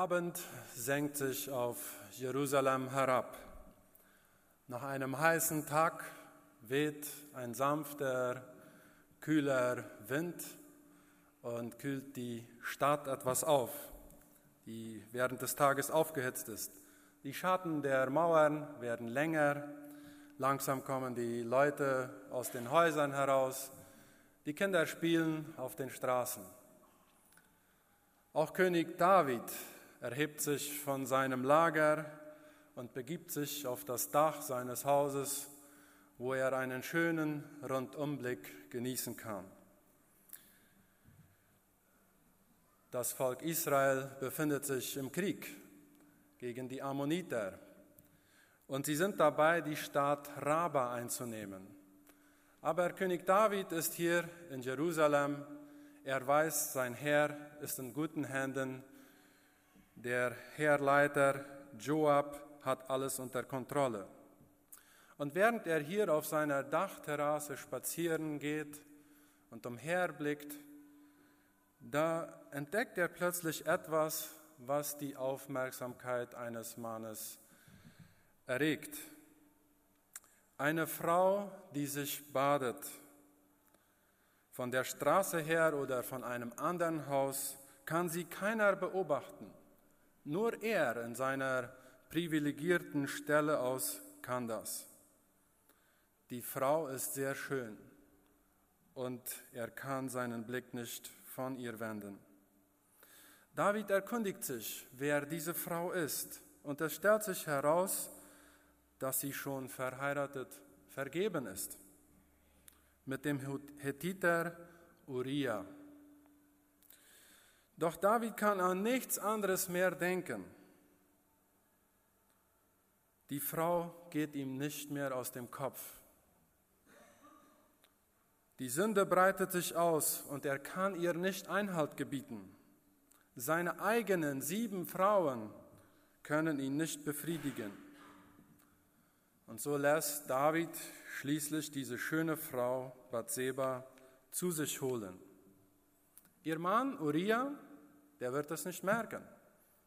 Abend senkt sich auf Jerusalem herab. Nach einem heißen Tag weht ein sanfter, kühler Wind und kühlt die Stadt etwas auf, die während des Tages aufgehitzt ist. Die Schatten der Mauern werden länger, langsam kommen die Leute aus den Häusern heraus, die Kinder spielen auf den Straßen. Auch König David erhebt sich von seinem Lager und begibt sich auf das Dach seines Hauses, wo er einen schönen Rundumblick genießen kann. Das Volk Israel befindet sich im Krieg gegen die Ammoniter und sie sind dabei, die Stadt Raba einzunehmen. Aber König David ist hier in Jerusalem. Er weiß, sein Herr ist in guten Händen der Heerleiter Joab hat alles unter Kontrolle. Und während er hier auf seiner Dachterrasse spazieren geht und umherblickt, da entdeckt er plötzlich etwas, was die Aufmerksamkeit eines Mannes erregt. Eine Frau, die sich badet. Von der Straße her oder von einem anderen Haus kann sie keiner beobachten. Nur er in seiner privilegierten Stelle aus kann das. Die Frau ist sehr schön und er kann seinen Blick nicht von ihr wenden. David erkundigt sich, wer diese Frau ist, und es stellt sich heraus, dass sie schon verheiratet, vergeben ist mit dem Hethiter Uriah. Doch David kann an nichts anderes mehr denken. Die Frau geht ihm nicht mehr aus dem Kopf. Die Sünde breitet sich aus und er kann ihr nicht Einhalt gebieten. Seine eigenen sieben Frauen können ihn nicht befriedigen. Und so lässt David schließlich diese schöne Frau Bathseba zu sich holen. Ihr Mann Uriah der wird es nicht merken.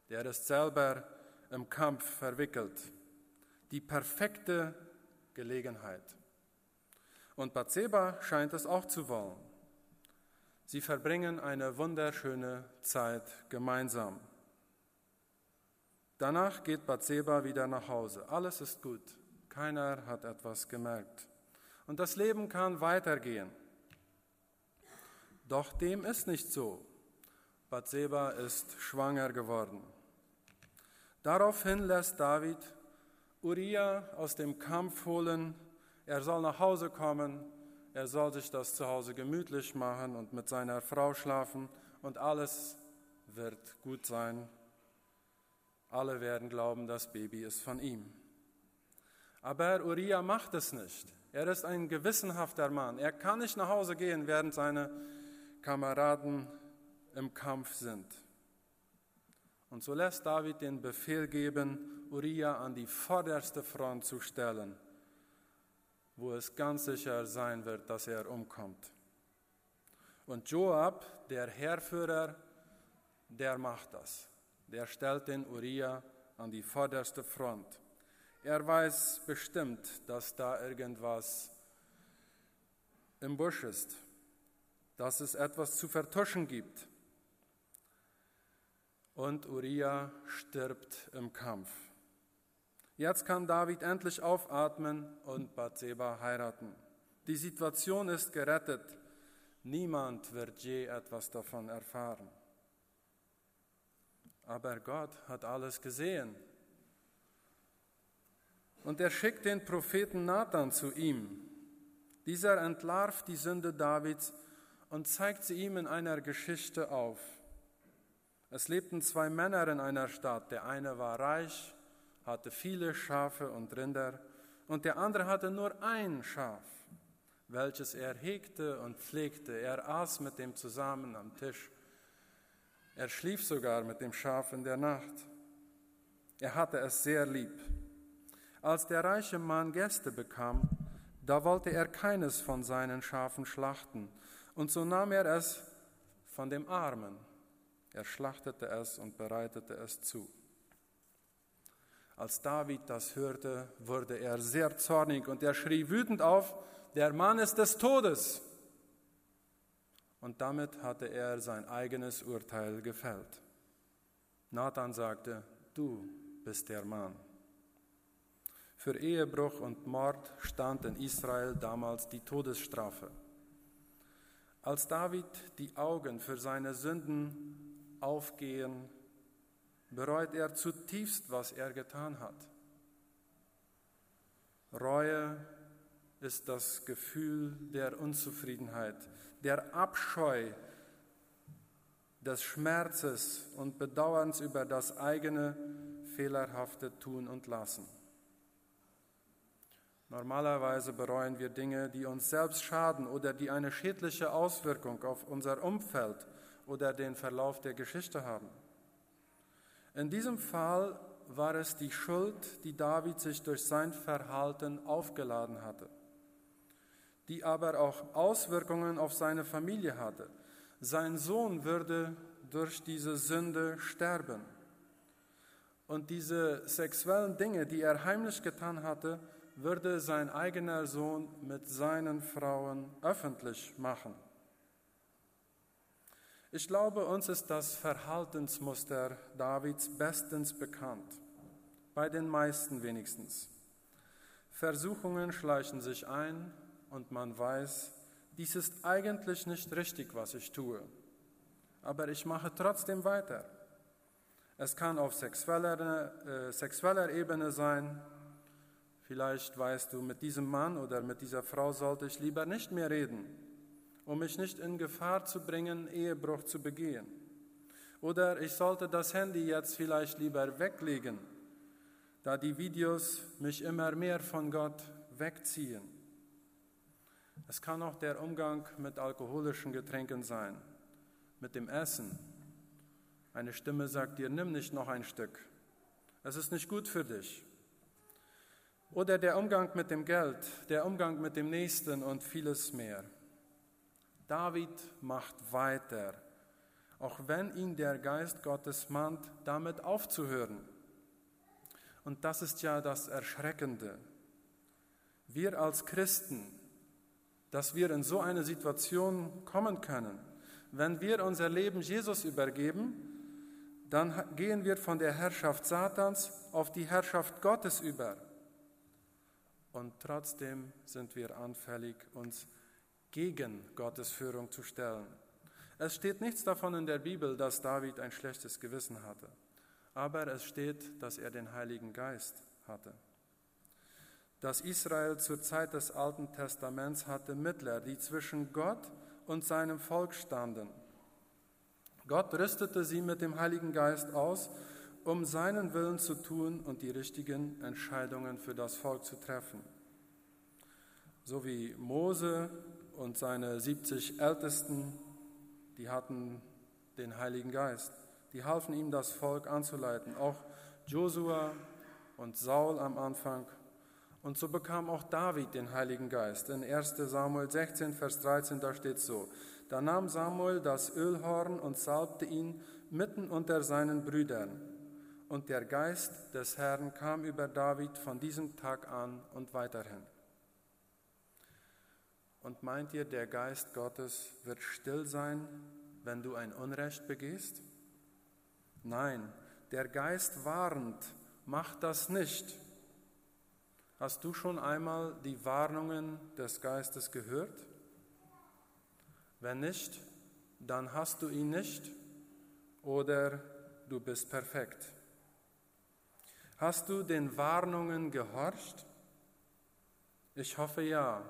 Der ist selber im Kampf verwickelt. Die perfekte Gelegenheit. Und Bathseba scheint es auch zu wollen. Sie verbringen eine wunderschöne Zeit gemeinsam. Danach geht Bathseba wieder nach Hause. Alles ist gut. Keiner hat etwas gemerkt. Und das Leben kann weitergehen. Doch dem ist nicht so. Bathseba ist schwanger geworden. Daraufhin lässt David Uriah aus dem Kampf holen. Er soll nach Hause kommen. Er soll sich das zu Hause gemütlich machen und mit seiner Frau schlafen. Und alles wird gut sein. Alle werden glauben, das Baby ist von ihm. Aber Uriah macht es nicht. Er ist ein gewissenhafter Mann. Er kann nicht nach Hause gehen, während seine Kameraden im Kampf sind. Und so lässt David den Befehl geben, Uriah an die vorderste Front zu stellen, wo es ganz sicher sein wird, dass er umkommt. Und Joab, der Heerführer, der macht das. Der stellt den Uriah an die vorderste Front. Er weiß bestimmt, dass da irgendwas im Busch ist, dass es etwas zu vertuschen gibt und Uriah stirbt im Kampf. Jetzt kann David endlich aufatmen und Bathseba heiraten. Die Situation ist gerettet. Niemand wird je etwas davon erfahren. Aber Gott hat alles gesehen. Und er schickt den Propheten Nathan zu ihm. Dieser entlarvt die Sünde Davids und zeigt sie ihm in einer Geschichte auf. Es lebten zwei Männer in einer Stadt. Der eine war reich, hatte viele Schafe und Rinder, und der andere hatte nur ein Schaf, welches er hegte und pflegte. Er aß mit dem zusammen am Tisch. Er schlief sogar mit dem Schaf in der Nacht. Er hatte es sehr lieb. Als der reiche Mann Gäste bekam, da wollte er keines von seinen Schafen schlachten, und so nahm er es von dem Armen Er schlachtete es und bereitete es zu. Als David das hörte, wurde er sehr zornig und er schrie wütend auf, der Mann ist des Todes. Und damit hatte er sein eigenes Urteil gefällt. Nathan sagte, du bist der Mann. Für Ehebruch und Mord stand in Israel damals die Todesstrafe. Als David die Augen für seine Sünden aufgehen, bereut er zutiefst, was er getan hat. Reue ist das Gefühl der Unzufriedenheit, der Abscheu, des Schmerzes und Bedauerns über das eigene fehlerhafte Tun und Lassen. Normalerweise bereuen wir Dinge, die uns selbst schaden oder die eine schädliche Auswirkung auf unser Umfeld oder den Verlauf der Geschichte haben. In diesem Fall war es die Schuld, die David sich durch sein Verhalten aufgeladen hatte die aber auch Auswirkungen auf seine Familie hatte. Sein Sohn würde durch diese Sünde sterben. Und diese sexuellen Dinge, die er heimlich getan hatte, würde sein eigener Sohn mit seinen Frauen öffentlich machen. Ich glaube, uns ist das Verhaltensmuster Davids bestens bekannt, bei den meisten wenigstens. Versuchungen schleichen sich ein, und man weiß, dies ist eigentlich nicht richtig, was ich tue, aber ich mache trotzdem weiter. Es kann auf sexueller, äh, sexueller Ebene sein. Vielleicht weißt du, mit diesem Mann oder mit dieser Frau sollte ich lieber nicht mehr reden, um mich nicht in Gefahr zu bringen, Ehebruch zu begehen. Oder ich sollte das Handy jetzt vielleicht lieber weglegen, da die Videos mich immer mehr von Gott wegziehen. Es kann auch der Umgang mit alkoholischen Getränken sein, mit dem Essen. Eine Stimme sagt dir, nimm nicht noch ein Stück. Es ist nicht gut für dich. Oder der Umgang mit dem Geld, der Umgang mit dem Nächsten und vieles mehr. David macht weiter, auch wenn ihn der Geist Gottes mahnt, damit aufzuhören. Und das ist ja das Erschreckende. Wir als Christen, dass wir in so eine Situation kommen können. Wenn wir unser Leben Jesus übergeben, dann gehen wir von der Herrschaft Satans auf die Herrschaft Gottes über. Und trotzdem sind wir anfällig, uns gegen Gottes Führung zu stellen. Es steht nichts davon in der Bibel, dass David ein schlechtes Gewissen hatte, aber es steht, dass er den Heiligen Geist hatte dass Israel zur Zeit des Alten Testaments hatte Mittler, die zwischen Gott und seinem Volk standen. Gott rüstete sie mit dem Heiligen Geist aus, um seinen Willen zu tun und die richtigen Entscheidungen für das Volk zu treffen. So wie Mose und seine 70 Ältesten, die hatten den Heiligen Geist. Die halfen ihm, das Volk anzuleiten. Auch Josua und Saul am Anfang und so bekam auch David den Heiligen Geist. In 1 Samuel 16, Vers 13, da steht so, da nahm Samuel das Ölhorn und salbte ihn mitten unter seinen Brüdern. Und der Geist des Herrn kam über David von diesem Tag an und weiterhin. Und meint ihr, der Geist Gottes wird still sein, wenn du ein Unrecht begehst? Nein, der Geist warnt, mach das nicht. Hast du schon einmal die Warnungen des Geistes gehört? Wenn nicht, dann hast du ihn nicht oder du bist perfekt. Hast du den Warnungen gehorcht? Ich hoffe ja.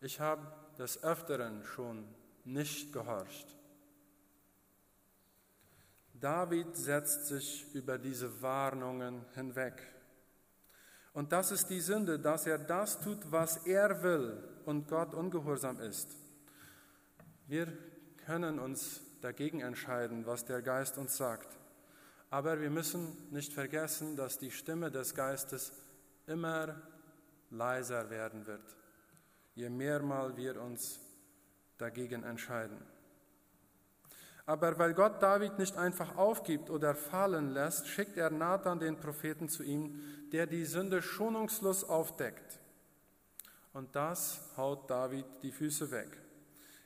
Ich habe des Öfteren schon nicht gehorcht. David setzt sich über diese Warnungen hinweg. Und das ist die Sünde, dass er das tut, was er will und Gott ungehorsam ist. Wir können uns dagegen entscheiden, was der Geist uns sagt. Aber wir müssen nicht vergessen, dass die Stimme des Geistes immer leiser werden wird, je mehrmal wir uns dagegen entscheiden. Aber weil Gott David nicht einfach aufgibt oder fallen lässt, schickt er Nathan den Propheten zu ihm, der die Sünde schonungslos aufdeckt. Und das haut David die Füße weg.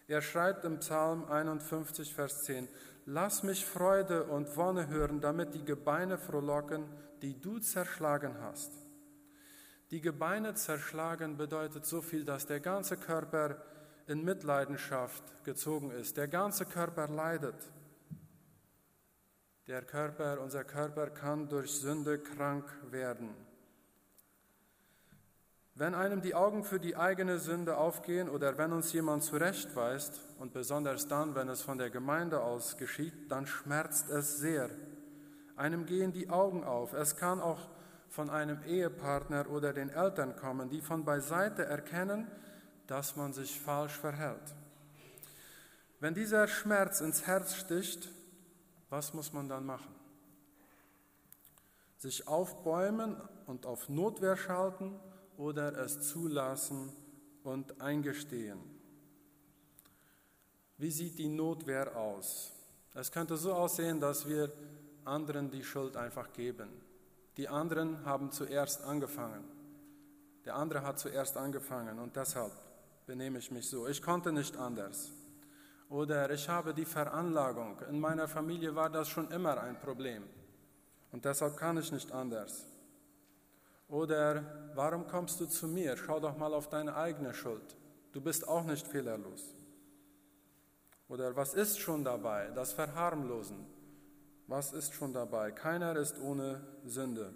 Er schreibt im Psalm 51, Vers 10, Lass mich Freude und Wonne hören, damit die Gebeine frohlocken, die du zerschlagen hast. Die Gebeine zerschlagen bedeutet so viel, dass der ganze Körper in Mitleidenschaft gezogen ist. Der ganze Körper leidet. Der Körper, unser Körper kann durch Sünde krank werden. Wenn einem die Augen für die eigene Sünde aufgehen oder wenn uns jemand zurechtweist, und besonders dann, wenn es von der Gemeinde aus geschieht, dann schmerzt es sehr. Einem gehen die Augen auf. Es kann auch von einem Ehepartner oder den Eltern kommen, die von beiseite erkennen, dass man sich falsch verhält. Wenn dieser Schmerz ins Herz sticht, was muss man dann machen? Sich aufbäumen und auf Notwehr schalten oder es zulassen und eingestehen. Wie sieht die Notwehr aus? Es könnte so aussehen, dass wir anderen die Schuld einfach geben. Die anderen haben zuerst angefangen. Der andere hat zuerst angefangen und deshalb benehme ich mich so. Ich konnte nicht anders. Oder ich habe die Veranlagung. In meiner Familie war das schon immer ein Problem und deshalb kann ich nicht anders. Oder warum kommst du zu mir? Schau doch mal auf deine eigene Schuld. Du bist auch nicht fehlerlos. Oder was ist schon dabei? Das Verharmlosen. Was ist schon dabei? Keiner ist ohne Sünde.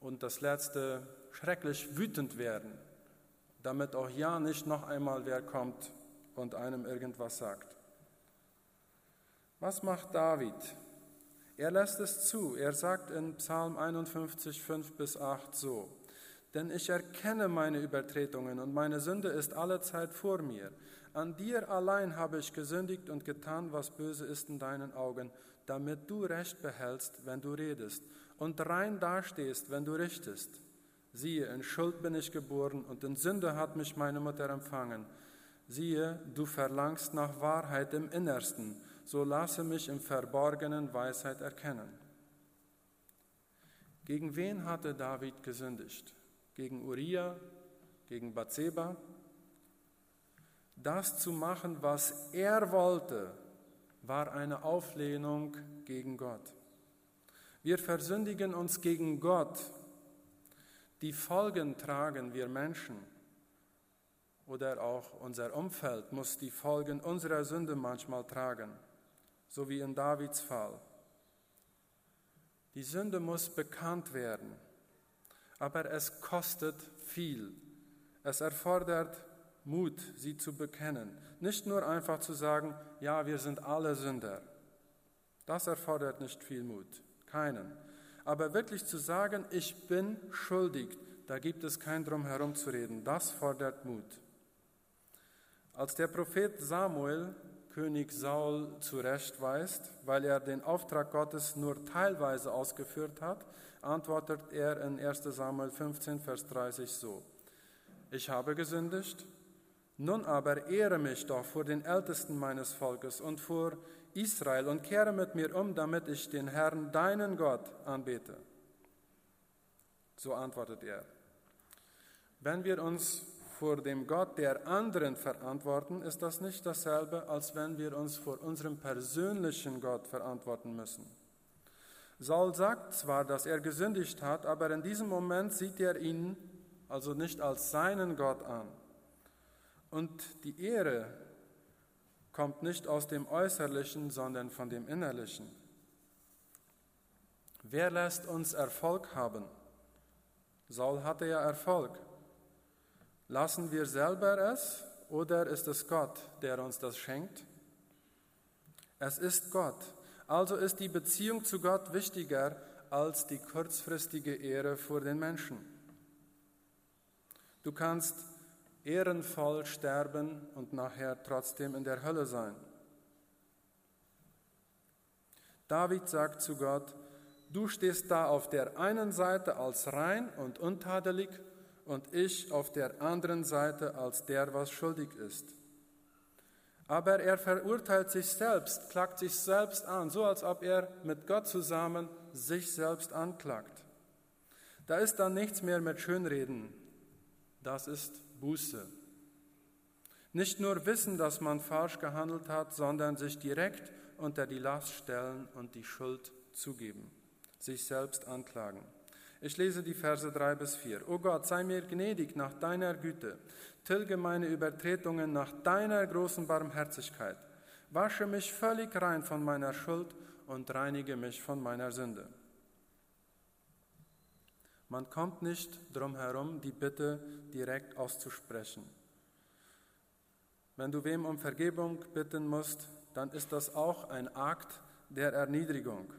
Und das letzte, schrecklich wütend werden, damit auch ja nicht noch einmal wer kommt und einem irgendwas sagt. Was macht David? Er lässt es zu. Er sagt in Psalm 51, 5 bis 8 so, denn ich erkenne meine Übertretungen und meine Sünde ist allezeit vor mir. An dir allein habe ich gesündigt und getan, was böse ist in deinen Augen, damit du Recht behältst, wenn du redest, und rein dastehst, wenn du richtest. Siehe, in Schuld bin ich geboren und in Sünde hat mich meine Mutter empfangen. Siehe, du verlangst nach Wahrheit im Innersten so lasse mich im Verborgenen Weisheit erkennen. Gegen wen hatte David gesündigt? Gegen Uriah, gegen Bathseba? Das zu machen, was er wollte, war eine Auflehnung gegen Gott. Wir versündigen uns gegen Gott. Die Folgen tragen wir Menschen. Oder auch unser Umfeld muss die Folgen unserer Sünde manchmal tragen so wie in Davids Fall. Die Sünde muss bekannt werden, aber es kostet viel. Es erfordert Mut, sie zu bekennen. Nicht nur einfach zu sagen, ja, wir sind alle Sünder. Das erfordert nicht viel Mut, keinen. Aber wirklich zu sagen, ich bin schuldig, da gibt es kein Drum herum zu reden. Das fordert Mut. Als der Prophet Samuel König Saul zurechtweist, weil er den Auftrag Gottes nur teilweise ausgeführt hat, antwortet er in 1 Samuel 15, Vers 30 so, ich habe gesündigt, nun aber ehre mich doch vor den Ältesten meines Volkes und vor Israel und kehre mit mir um, damit ich den Herrn, deinen Gott, anbete. So antwortet er. Wenn wir uns vor dem Gott der anderen verantworten, ist das nicht dasselbe, als wenn wir uns vor unserem persönlichen Gott verantworten müssen. Saul sagt zwar, dass er gesündigt hat, aber in diesem Moment sieht er ihn also nicht als seinen Gott an. Und die Ehre kommt nicht aus dem Äußerlichen, sondern von dem Innerlichen. Wer lässt uns Erfolg haben? Saul hatte ja Erfolg. Lassen wir selber es oder ist es Gott, der uns das schenkt? Es ist Gott. Also ist die Beziehung zu Gott wichtiger als die kurzfristige Ehre vor den Menschen. Du kannst ehrenvoll sterben und nachher trotzdem in der Hölle sein. David sagt zu Gott, du stehst da auf der einen Seite als rein und untadelig und ich auf der anderen Seite als der, was schuldig ist. Aber er verurteilt sich selbst, klagt sich selbst an, so als ob er mit Gott zusammen sich selbst anklagt. Da ist dann nichts mehr mit Schönreden. Das ist Buße. Nicht nur wissen, dass man falsch gehandelt hat, sondern sich direkt unter die Last stellen und die Schuld zugeben, sich selbst anklagen. Ich lese die Verse 3 bis 4. O Gott, sei mir gnädig nach deiner Güte, tilge meine Übertretungen nach deiner großen Barmherzigkeit, wasche mich völlig rein von meiner Schuld und reinige mich von meiner Sünde. Man kommt nicht drum herum, die Bitte direkt auszusprechen. Wenn du wem um Vergebung bitten musst, dann ist das auch ein Akt der Erniedrigung.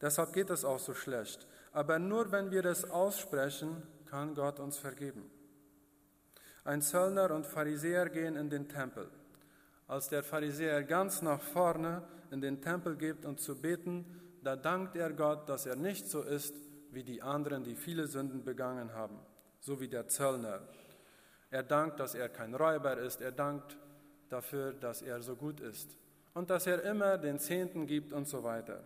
Deshalb geht es auch so schlecht. Aber nur wenn wir es aussprechen, kann Gott uns vergeben. Ein Zöllner und Pharisäer gehen in den Tempel. Als der Pharisäer ganz nach vorne in den Tempel geht, um zu beten, da dankt er Gott, dass er nicht so ist wie die anderen, die viele Sünden begangen haben, so wie der Zöllner. Er dankt, dass er kein Räuber ist, er dankt dafür, dass er so gut ist und dass er immer den Zehnten gibt und so weiter.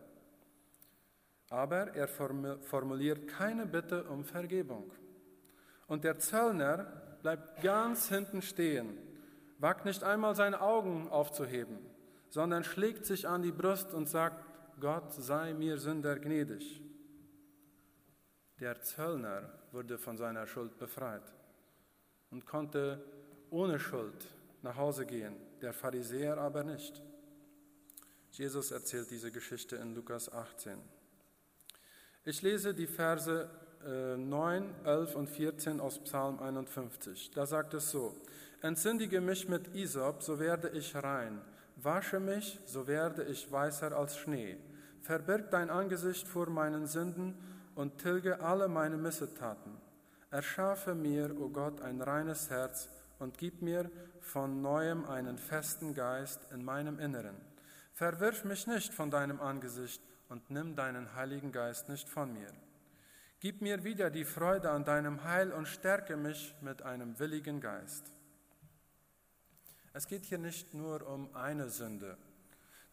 Aber er formuliert keine Bitte um Vergebung. Und der Zöllner bleibt ganz hinten stehen, wagt nicht einmal seine Augen aufzuheben, sondern schlägt sich an die Brust und sagt, Gott sei mir Sünder gnädig. Der Zöllner wurde von seiner Schuld befreit und konnte ohne Schuld nach Hause gehen, der Pharisäer aber nicht. Jesus erzählt diese Geschichte in Lukas 18. Ich lese die Verse 9, äh, 11 und 14 aus Psalm 51. Da sagt es so, Entsündige mich mit Isop, so werde ich rein. Wasche mich, so werde ich weißer als Schnee. Verbirg dein Angesicht vor meinen Sünden und tilge alle meine Missetaten. Erschaffe mir, o oh Gott, ein reines Herz und gib mir von neuem einen festen Geist in meinem Inneren. Verwirf mich nicht von deinem Angesicht und nimm deinen Heiligen Geist nicht von mir. Gib mir wieder die Freude an deinem Heil und stärke mich mit einem willigen Geist. Es geht hier nicht nur um eine Sünde.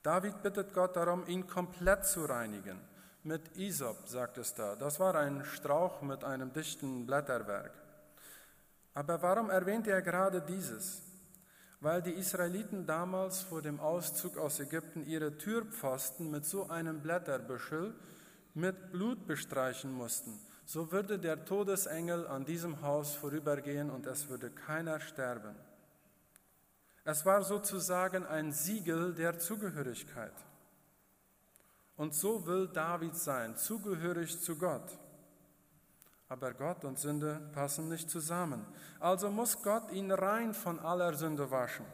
David bittet Gott darum, ihn komplett zu reinigen. Mit Isop, sagt es da. Das war ein Strauch mit einem dichten Blätterwerk. Aber warum erwähnt er gerade dieses? weil die Israeliten damals vor dem Auszug aus Ägypten ihre Türpfosten mit so einem Blätterbüschel mit Blut bestreichen mussten. So würde der Todesengel an diesem Haus vorübergehen und es würde keiner sterben. Es war sozusagen ein Siegel der Zugehörigkeit. Und so will David sein, zugehörig zu Gott. Aber Gott und Sünde passen nicht zusammen. Also muss Gott ihn rein von aller Sünde waschen.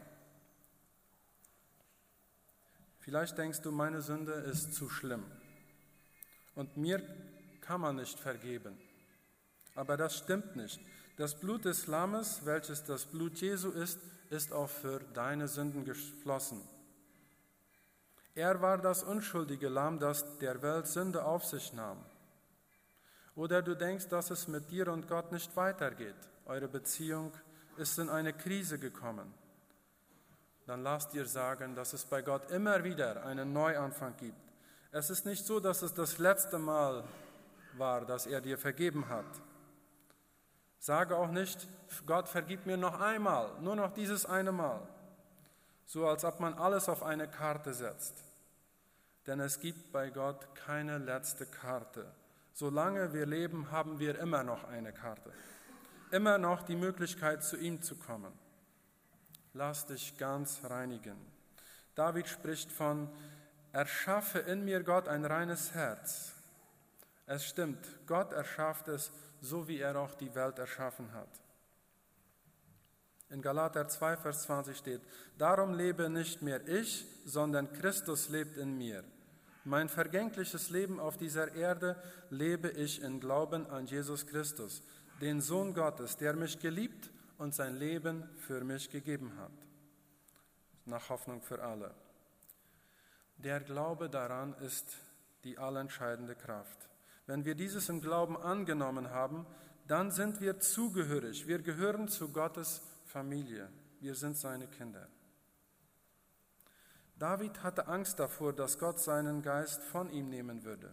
Vielleicht denkst du, meine Sünde ist zu schlimm und mir kann man nicht vergeben. Aber das stimmt nicht. Das Blut des Lammes, welches das Blut Jesu ist, ist auch für deine Sünden geflossen. Er war das unschuldige Lamm, das der Welt Sünde auf sich nahm. Oder du denkst, dass es mit dir und Gott nicht weitergeht. Eure Beziehung ist in eine Krise gekommen. Dann lass dir sagen, dass es bei Gott immer wieder einen Neuanfang gibt. Es ist nicht so, dass es das letzte Mal war, dass er dir vergeben hat. Sage auch nicht, Gott vergib mir noch einmal, nur noch dieses eine Mal. So als ob man alles auf eine Karte setzt. Denn es gibt bei Gott keine letzte Karte. Solange wir leben, haben wir immer noch eine Karte, immer noch die Möglichkeit, zu ihm zu kommen. Lass dich ganz reinigen. David spricht von, erschaffe in mir Gott ein reines Herz. Es stimmt, Gott erschafft es, so wie er auch die Welt erschaffen hat. In Galater 2, Vers 20 steht, darum lebe nicht mehr ich, sondern Christus lebt in mir. Mein vergängliches Leben auf dieser Erde lebe ich in Glauben an Jesus Christus, den Sohn Gottes, der mich geliebt und sein Leben für mich gegeben hat. Nach Hoffnung für alle. Der Glaube daran ist die allentscheidende Kraft. Wenn wir dieses im Glauben angenommen haben, dann sind wir zugehörig. Wir gehören zu Gottes Familie. Wir sind seine Kinder. David hatte Angst davor, dass Gott seinen Geist von ihm nehmen würde.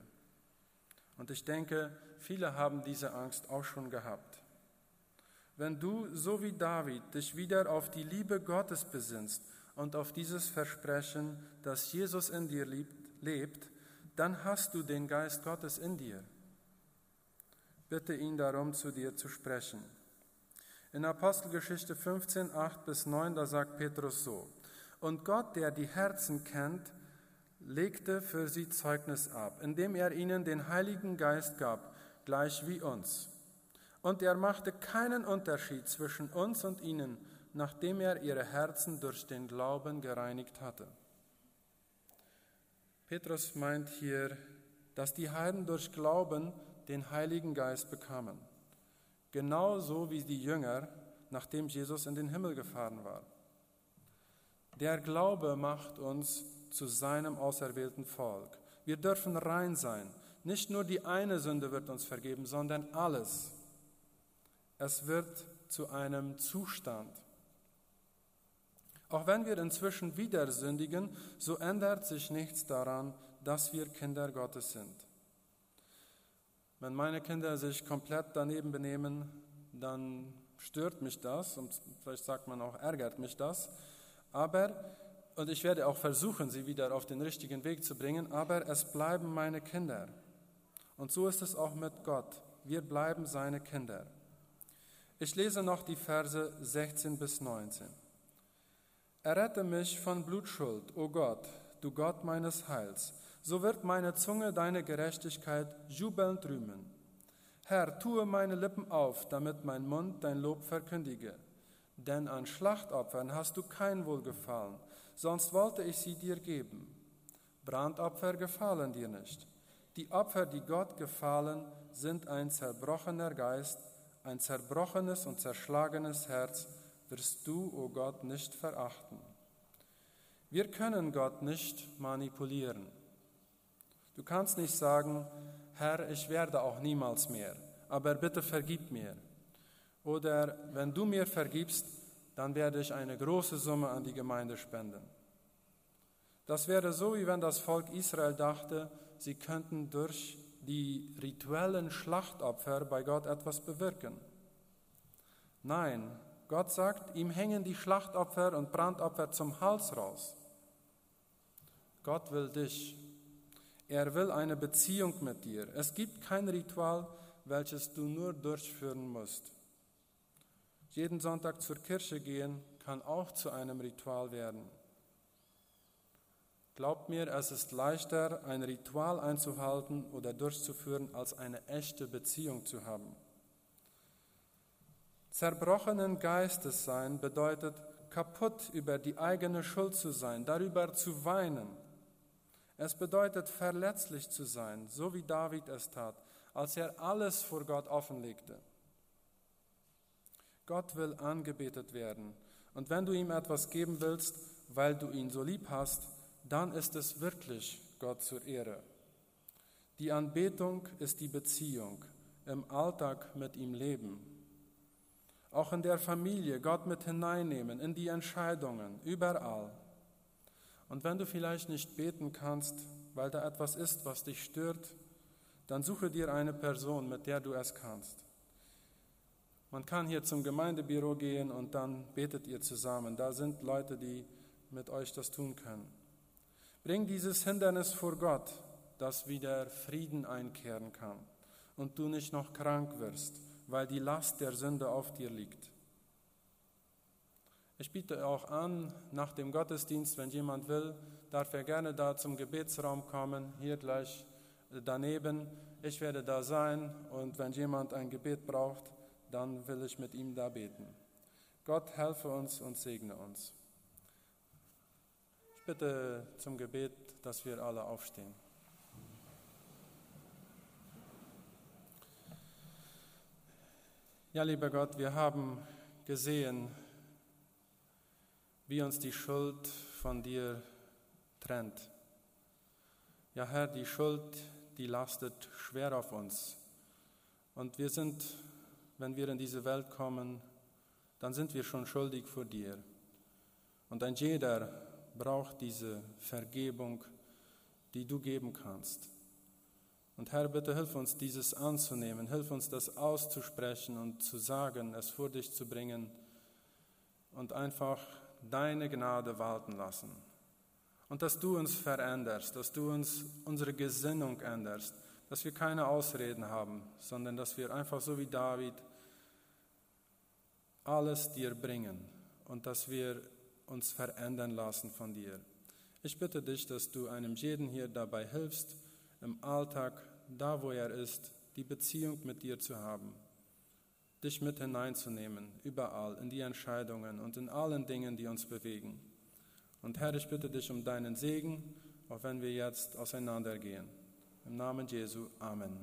Und ich denke, viele haben diese Angst auch schon gehabt. Wenn du, so wie David, dich wieder auf die Liebe Gottes besinnst und auf dieses Versprechen, dass Jesus in dir lebt, dann hast du den Geist Gottes in dir. Bitte ihn darum, zu dir zu sprechen. In Apostelgeschichte 15, 8 bis 9, da sagt Petrus so, und Gott, der die Herzen kennt, legte für sie Zeugnis ab, indem er ihnen den Heiligen Geist gab, gleich wie uns. Und er machte keinen Unterschied zwischen uns und ihnen, nachdem er ihre Herzen durch den Glauben gereinigt hatte. Petrus meint hier, dass die Heiden durch Glauben den Heiligen Geist bekamen, genauso wie die Jünger, nachdem Jesus in den Himmel gefahren war. Der Glaube macht uns zu seinem auserwählten Volk. Wir dürfen rein sein. Nicht nur die eine Sünde wird uns vergeben, sondern alles. Es wird zu einem Zustand. Auch wenn wir inzwischen wieder sündigen, so ändert sich nichts daran, dass wir Kinder Gottes sind. Wenn meine Kinder sich komplett daneben benehmen, dann stört mich das und vielleicht sagt man auch, ärgert mich das. Aber, und ich werde auch versuchen, sie wieder auf den richtigen Weg zu bringen, aber es bleiben meine Kinder. Und so ist es auch mit Gott. Wir bleiben seine Kinder. Ich lese noch die Verse 16 bis 19. Errette mich von Blutschuld, o Gott, du Gott meines Heils. So wird meine Zunge deine Gerechtigkeit jubelnd rühmen. Herr, tue meine Lippen auf, damit mein Mund dein Lob verkündige denn an Schlachtopfern hast du kein Wohlgefallen, sonst wollte ich sie dir geben. Brandopfer gefallen dir nicht. Die Opfer, die Gott gefallen, sind ein zerbrochener Geist, ein zerbrochenes und zerschlagenes Herz, wirst du, o oh Gott, nicht verachten. Wir können Gott nicht manipulieren. Du kannst nicht sagen, Herr, ich werde auch niemals mehr, aber bitte vergib mir. Oder wenn du mir vergibst, dann werde ich eine große Summe an die Gemeinde spenden. Das wäre so, wie wenn das Volk Israel dachte, sie könnten durch die rituellen Schlachtopfer bei Gott etwas bewirken. Nein, Gott sagt, ihm hängen die Schlachtopfer und Brandopfer zum Hals raus. Gott will dich. Er will eine Beziehung mit dir. Es gibt kein Ritual, welches du nur durchführen musst. Jeden Sonntag zur Kirche gehen kann auch zu einem Ritual werden. Glaubt mir, es ist leichter, ein Ritual einzuhalten oder durchzuführen, als eine echte Beziehung zu haben. Zerbrochenen Geistes sein bedeutet, kaputt über die eigene Schuld zu sein, darüber zu weinen. Es bedeutet, verletzlich zu sein, so wie David es tat, als er alles vor Gott offenlegte. Gott will angebetet werden. Und wenn du ihm etwas geben willst, weil du ihn so lieb hast, dann ist es wirklich Gott zur Ehre. Die Anbetung ist die Beziehung, im Alltag mit ihm leben. Auch in der Familie Gott mit hineinnehmen, in die Entscheidungen, überall. Und wenn du vielleicht nicht beten kannst, weil da etwas ist, was dich stört, dann suche dir eine Person, mit der du es kannst. Man kann hier zum Gemeindebüro gehen und dann betet ihr zusammen. Da sind Leute, die mit euch das tun können. Bring dieses Hindernis vor Gott, dass wieder Frieden einkehren kann und du nicht noch krank wirst, weil die Last der Sünde auf dir liegt. Ich biete auch an, nach dem Gottesdienst, wenn jemand will, darf er gerne da zum Gebetsraum kommen, hier gleich daneben. Ich werde da sein und wenn jemand ein Gebet braucht, dann will ich mit ihm da beten. Gott helfe uns und segne uns. Ich bitte zum Gebet, dass wir alle aufstehen. Ja, lieber Gott, wir haben gesehen, wie uns die Schuld von dir trennt. Ja, Herr, die Schuld, die lastet schwer auf uns. Und wir sind wenn wir in diese Welt kommen, dann sind wir schon schuldig vor dir. Und ein jeder braucht diese Vergebung, die du geben kannst. Und Herr, bitte hilf uns, dieses anzunehmen, hilf uns, das auszusprechen und zu sagen, es vor dich zu bringen und einfach deine Gnade walten lassen. Und dass du uns veränderst, dass du uns unsere Gesinnung änderst, dass wir keine Ausreden haben, sondern dass wir einfach so wie David alles dir bringen und dass wir uns verändern lassen von dir. Ich bitte dich, dass du einem jeden hier dabei hilfst, im Alltag, da wo er ist, die Beziehung mit dir zu haben, dich mit hineinzunehmen, überall, in die Entscheidungen und in allen Dingen, die uns bewegen. Und Herr, ich bitte dich um deinen Segen, auch wenn wir jetzt auseinandergehen. Im Namen Jesu, Amen.